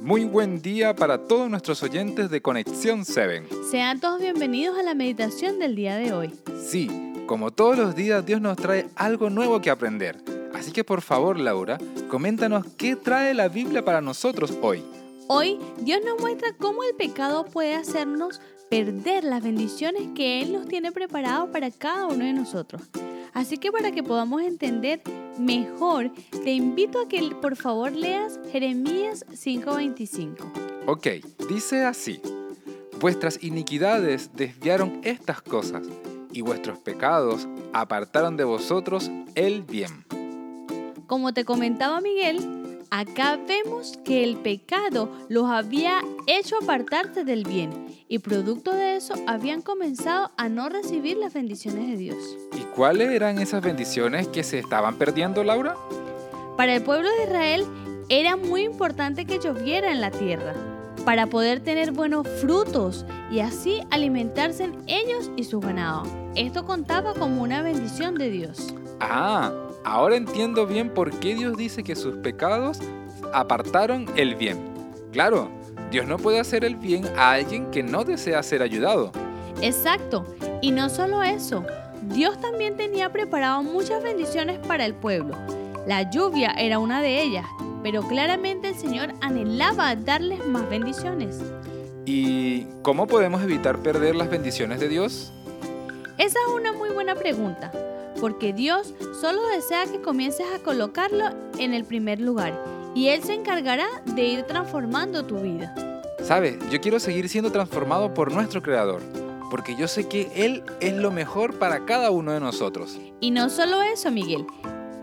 Muy buen día para todos nuestros oyentes de Conexión 7. Sean todos bienvenidos a la meditación del día de hoy. Sí, como todos los días Dios nos trae algo nuevo que aprender. Así que por favor, Laura, coméntanos qué trae la Biblia para nosotros hoy. Hoy Dios nos muestra cómo el pecado puede hacernos perder las bendiciones que Él nos tiene preparado para cada uno de nosotros. Así que para que podamos entender mejor, te invito a que por favor leas Jeremías 5:25. Ok, dice así, vuestras iniquidades desviaron estas cosas, y vuestros pecados apartaron de vosotros el bien. Como te comentaba Miguel, acá vemos que el pecado los había hecho apartarse del bien y producto de eso habían comenzado a no recibir las bendiciones de Dios. ¿Y cuáles eran esas bendiciones que se estaban perdiendo, Laura? Para el pueblo de Israel era muy importante que lloviera en la tierra para poder tener buenos frutos y así alimentarse en ellos y su ganado. Esto contaba como una bendición de Dios. Ah, ahora entiendo bien por qué Dios dice que sus pecados apartaron el bien. Claro, Dios no puede hacer el bien a alguien que no desea ser ayudado. Exacto. Y no solo eso, Dios también tenía preparado muchas bendiciones para el pueblo. La lluvia era una de ellas, pero claramente el Señor anhelaba darles más bendiciones. ¿Y cómo podemos evitar perder las bendiciones de Dios? Esa es una muy buena pregunta, porque Dios solo desea que comiences a colocarlo en el primer lugar y Él se encargará de ir transformando tu vida. Sabes, yo quiero seguir siendo transformado por nuestro Creador, porque yo sé que Él es lo mejor para cada uno de nosotros. Y no solo eso, Miguel,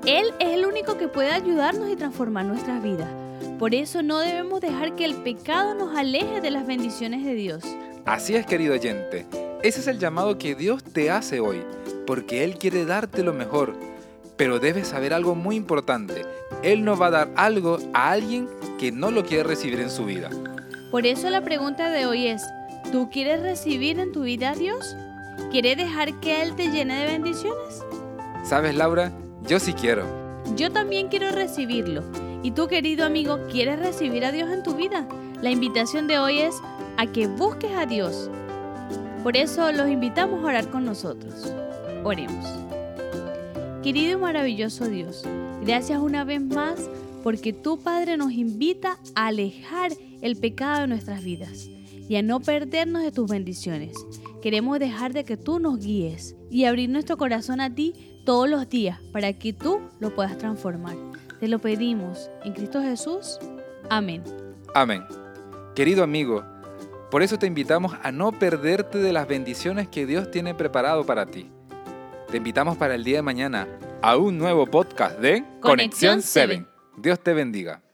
Él es el único que puede ayudarnos y transformar nuestras vidas. Por eso no debemos dejar que el pecado nos aleje de las bendiciones de Dios. Así es, querido oyente. Ese es el llamado que Dios te hace hoy, porque Él quiere darte lo mejor. Pero debes saber algo muy importante. Él no va a dar algo a alguien que no lo quiere recibir en su vida. Por eso la pregunta de hoy es, ¿tú quieres recibir en tu vida a Dios? ¿Quieres dejar que Él te llene de bendiciones? ¿Sabes, Laura? Yo sí quiero. Yo también quiero recibirlo. ¿Y tú, querido amigo, quieres recibir a Dios en tu vida? La invitación de hoy es a que busques a Dios. Por eso los invitamos a orar con nosotros. Oremos. Querido y maravilloso Dios, gracias una vez más porque tu Padre nos invita a alejar el pecado de nuestras vidas y a no perdernos de tus bendiciones. Queremos dejar de que tú nos guíes y abrir nuestro corazón a ti todos los días para que tú lo puedas transformar. Te lo pedimos en Cristo Jesús. Amén. Amén. Querido amigo, por eso te invitamos a no perderte de las bendiciones que Dios tiene preparado para ti. Te invitamos para el día de mañana a un nuevo podcast de Conexión 7. Dios te bendiga.